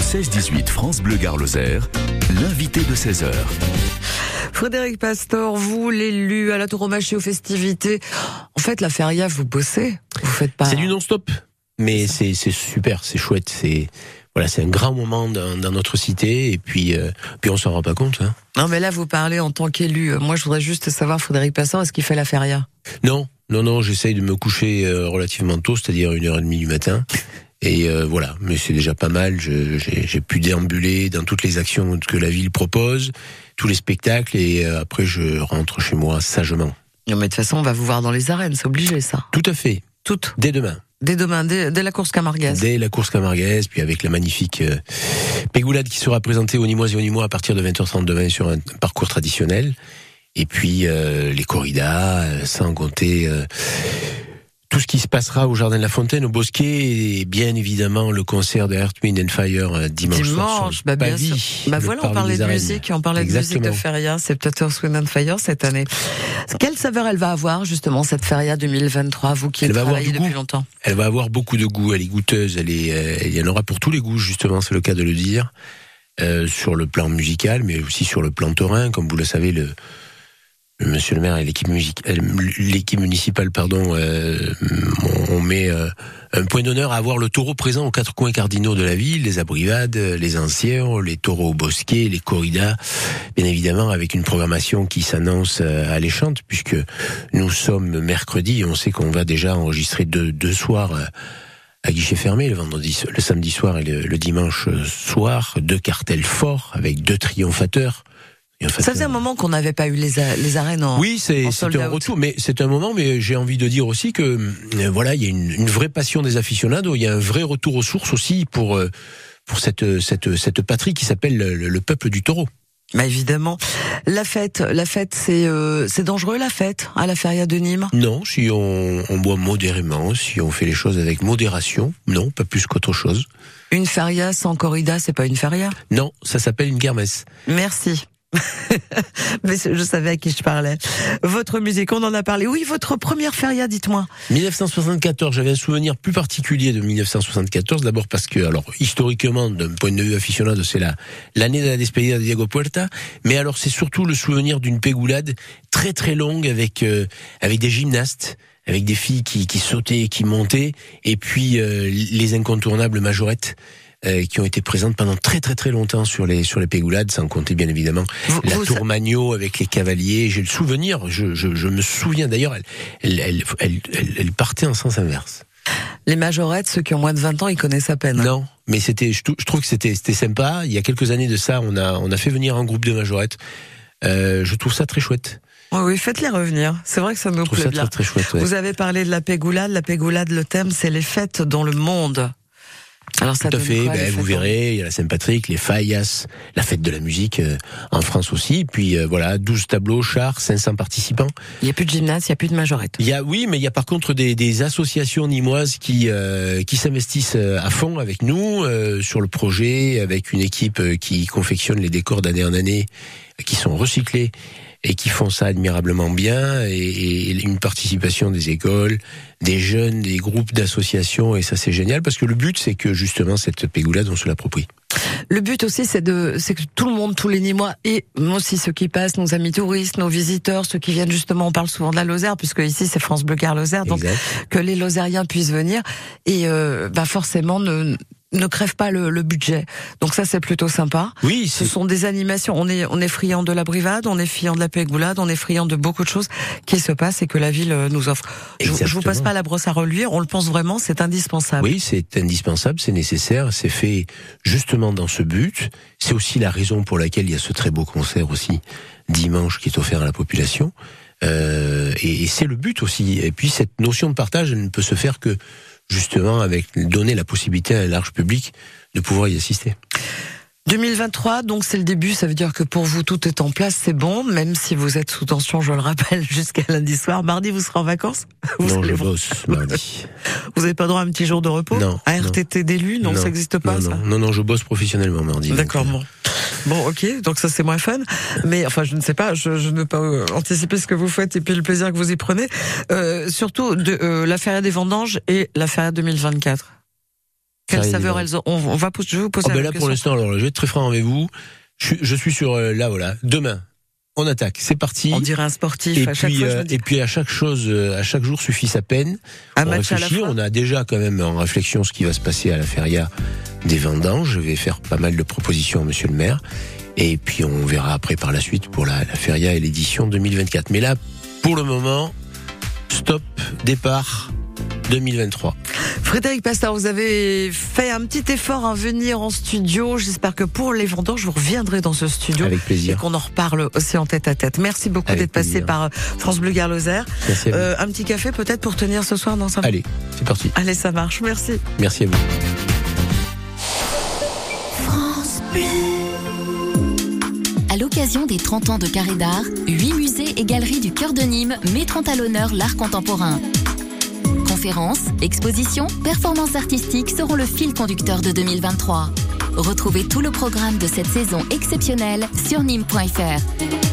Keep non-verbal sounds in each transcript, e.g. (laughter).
16-18 France Bleu Gare l'invité de 16h. Frédéric Pastor, vous, l'élu à la tauromachie aux festivités, en fait, la feria, vous bossez Vous faites pas. C'est du non-stop, mais c'est super, c'est chouette, c'est voilà, c'est un grand moment dans, notre cité et puis euh, puis on s'en rend pas compte. Hein. Non, mais là vous parlez en tant qu'élu. Moi, je voudrais juste savoir, Frédéric Pastor, est-ce qu'il fait la feria Non, non, non. J'essaye de me coucher euh, relativement tôt, c'est-à-dire une heure et demie du matin. Et euh, voilà, mais c'est déjà pas mal. J'ai pu déambuler dans toutes les actions que la ville propose, tous les spectacles, et euh, après je rentre chez moi sagement. Non, mais de toute façon, on va vous voir dans les arènes, c'est obligé ça. Tout à fait. Toutes. Dès demain. Dès demain, dès, la course Camarguaise. Dès la course Camarguaise, puis avec la magnifique euh, Pégoulade qui sera présentée au Nîmois et au Nîmois à partir de 20h30 demain sur un parcours traditionnel. Et puis les corridas, sans compter tout ce qui se passera au Jardin de la Fontaine, au Bosquet, et bien évidemment le concert de Earth, Wind and Fire euh, dimanche, dimanche bah bien sûr. Bah voilà, on parlait de musique, on parlait de musique de Feria, c'est peut-être Earth, Wind and Fire cette année. Quelle saveur elle va avoir justement cette Feria 2023, vous qui elle travaillez depuis longtemps? Elle va avoir beaucoup de goût, elle est goûteuse, elle est, euh, il y en aura pour tous les goûts justement, c'est le cas de le dire, euh, sur le plan musical, mais aussi sur le plan taurin, comme vous le savez, le Monsieur le maire et l'équipe l'équipe municipale, pardon, euh, on met euh, un point d'honneur à avoir le taureau présent aux quatre coins cardinaux de la ville, les abrivades, les anciens, les taureaux bosquets, les corridas, bien évidemment avec une programmation qui s'annonce euh, alléchante puisque nous sommes mercredi on sait qu'on va déjà enregistrer deux, deux soirs à guichet fermé le vendredi, le samedi soir et le dimanche soir, deux cartels forts avec deux triomphateurs ça faisait un moment qu'on n'avait pas eu les, les arènes en Oui, c'est un retour, mais c'est un moment, mais j'ai envie de dire aussi que euh, voilà, il y a une, une, vraie passion des aficionados, il y a un vrai retour aux sources aussi pour euh, pour cette cette cette patrie qui s'appelle le, peuple du taureau. Bah évidemment, la fête, la fête, c'est euh, c'est dangereux la fête à la feria de Nîmes? Non, si on, on boit modérément, si on fait les choses avec modération, non, pas plus qu'autre chose. Une feria sans corrida, c'est pas une feria? Non, ça s'appelle une kermesse. Merci. (laughs) Mais je savais à qui je parlais. Votre musique, on en a parlé. Oui, votre première feria, dites-moi. 1974, j'avais un souvenir plus particulier de 1974. D'abord parce que, alors, historiquement, d'un point de vue aficionado, c'est la, l'année de la despedida de Diego Puerta. Mais alors, c'est surtout le souvenir d'une pégoulade très très longue avec, euh, avec des gymnastes avec des filles qui, qui sautaient, qui montaient, et puis euh, les incontournables majorettes euh, qui ont été présentes pendant très très très longtemps sur les sur les pégoulades, sans compter bien évidemment la tour Magno avec les cavaliers. J'ai le souvenir, je, je, je me souviens d'ailleurs, elle elle, elle, elle, partait en sens inverse. Les majorettes, ceux qui ont moins de 20 ans, ils connaissent à peine. Non, mais c'était, je, trouve que c'était, c'était sympa. Il y a quelques années de ça, on a, on a fait venir un groupe de majorettes. Euh, je trouve ça très chouette. Oui, oui, faites-les revenir. C'est vrai que ça nous plaît bien. Très, très chouette, ouais. Vous avez parlé de la pégoulade. La pégoulade, le thème, c'est les fêtes dans le monde. Alors ça Tout à fait, ben, vous verrez, il y a la Saint-Patrick, les Faillas, la fête de la musique euh, en France aussi, puis euh, voilà, 12 tableaux, chars, 500 participants. Il n'y a plus de gymnase, il n'y a plus de majorette. Il y a, oui, mais il y a par contre des, des associations nimoises qui, euh, qui s'investissent à fond avec nous sur le projet, avec une équipe qui confectionne les décors d'année en année, qui sont recyclés et qui font ça admirablement bien et, et, une participation des écoles, des jeunes, des groupes d'associations et ça c'est génial parce que le but c'est que justement cette pégoulade on se l'approprie. Le but aussi c'est de c'est que tout le monde, tous les Nîmois et aussi ceux qui passent, nos amis touristes, nos visiteurs, ceux qui viennent justement, on parle souvent de la Lozère puisque ici c'est France Bleu Car Lozère, donc que les Lozériens puissent venir et euh, bah forcément ne ne crève pas le, le, budget. Donc ça c'est plutôt sympa. Oui, ce sont des animations. On est on est friand de la brivade, on est friand de la pégoulade, on est friand de beaucoup de choses qui se passent et que la ville euh, nous offre. Je, je vous passe pas la brosse à reluire. On le pense vraiment, c'est indispensable. Oui, c'est indispensable, c'est nécessaire, c'est fait justement dans ce but. C'est aussi la raison pour laquelle il y a ce très beau concert aussi dimanche qui est offert à la population. Euh, et, et c'est le but aussi. Et puis cette notion de partage, elle ne peut se faire que justement avec donner la possibilité à un large public de pouvoir y assister. 2023, donc c'est le début, ça veut dire que pour vous tout est en place, c'est bon, même si vous êtes sous tension, je le rappelle, (laughs) jusqu'à lundi soir. Mardi, vous serez en vacances? Vous Non, je bosse mardi. (laughs) Vous n'avez pas droit à un petit jour de repos? Non. À RTT d'élu? Non, ça n'existe pas non, ça? non, non, je bosse professionnellement mardi. D'accord, bon. Bon, ok, donc ça c'est moins fun, mais enfin je ne sais pas, je, je ne veux pas euh, anticiper ce que vous faites et puis le plaisir que vous y prenez. Euh, surtout de euh, la des vendanges et la feria 2024. Quelle saveur elles ont on, va, Je vais vous poser oh ben là, pour l'instant, alors, je vais être très franc avec vous. Je, je suis sur, euh, là, voilà, demain. On attaque, c'est parti. On dirait un sportif. Et à puis, chaque euh, et puis à chaque chose, euh, à chaque jour suffit sa peine. Un on la. On a déjà quand même en réflexion ce qui va se passer à la feria des vendanges. Je vais faire pas mal de propositions à Monsieur le Maire. Et puis on verra après par la suite pour la, la feria et l'édition 2024. Mais là, pour le moment, stop, départ 2023. Frédéric Pasteur, vous avez fait un petit effort à venir en studio. J'espère que pour les vendeurs, je vous reviendrai dans ce studio. Avec plaisir. Et qu'on en reparle aussi en tête à tête. Merci beaucoup d'être passé par France Bleu Garloser. Merci euh, un petit café peut-être pour tenir ce soir dans sa... Allez, c'est parti. Allez, ça marche. Merci. Merci à vous. France Bleu. À l'occasion des 30 ans de Carré d'Art, 8 musées et galeries du cœur de Nîmes mettront à l'honneur l'art contemporain. Conférences, expositions, performances artistiques seront le fil conducteur de 2023. Retrouvez tout le programme de cette saison exceptionnelle sur nîmes.fr.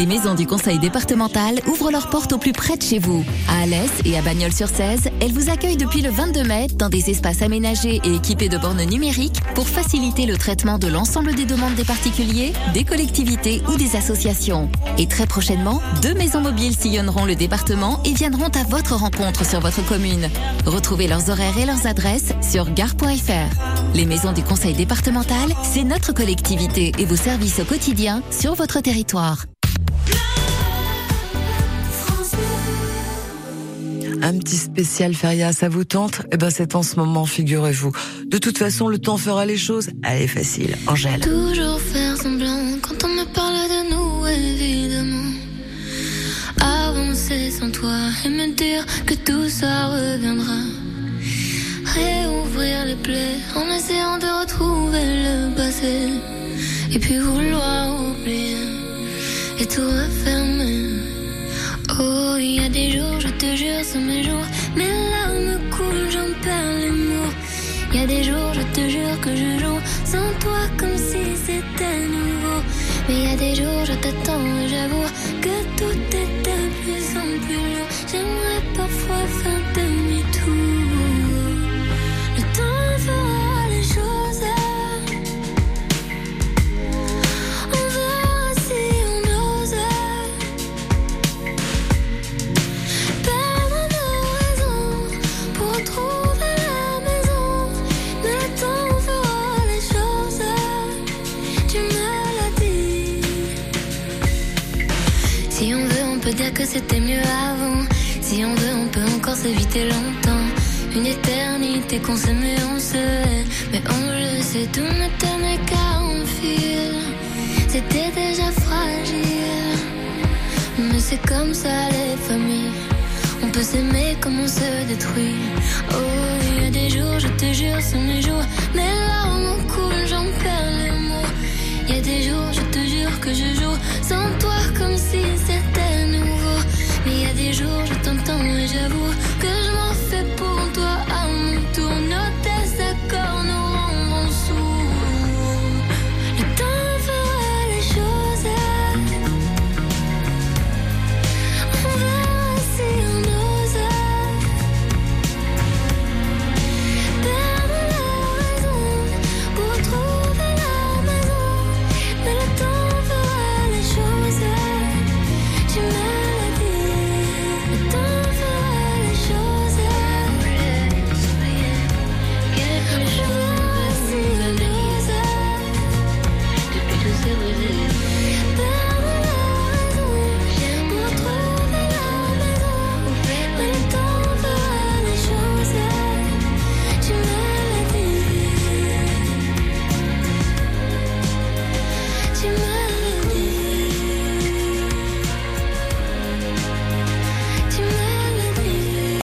Les maisons du conseil départemental ouvrent leurs portes au plus près de chez vous. À Alès et à Bagnols-sur-Cèze, elles vous accueillent depuis le 22 mai dans des espaces aménagés et équipés de bornes numériques pour faciliter le traitement de l'ensemble des demandes des particuliers, des collectivités ou des associations. Et très prochainement, deux maisons mobiles sillonneront le département et viendront à votre rencontre sur votre commune. Retrouvez leurs horaires et leurs adresses sur gare.fr. Les maisons du conseil départemental, c'est notre collectivité et vos services au quotidien sur votre territoire. Un petit spécial Feria, ça vous tente? Eh ben c'est en ce moment, figurez-vous. De toute façon, le temps fera les choses. Allez, facile, Angèle. Toujours faire semblant quand on me parle de nous, évidemment. Avancer sans toi et me dire que tout ça reviendra. Réouvrir les plaies en essayant de retrouver le passé. Et puis vouloir oublier et tout refermer. Oh, il y a des jours, c'est mes jours. Mes larmes j'en perds les mots. Y a des jours, je te jure que je joue sans toi comme si c'était nouveau. Mais il y a des jours, je t'attends j'avoue c'était mieux avant. Si on veut, on peut encore s'éviter longtemps. Une éternité qu'on s'aimait, on se hait. Mais on le sait, tout ne tenait qu'à fil. C'était déjà fragile. Mais c'est comme ça les familles. On peut s'aimer comme on se détruit. Oh, il y a des jours, je te jure, c'est mes jours.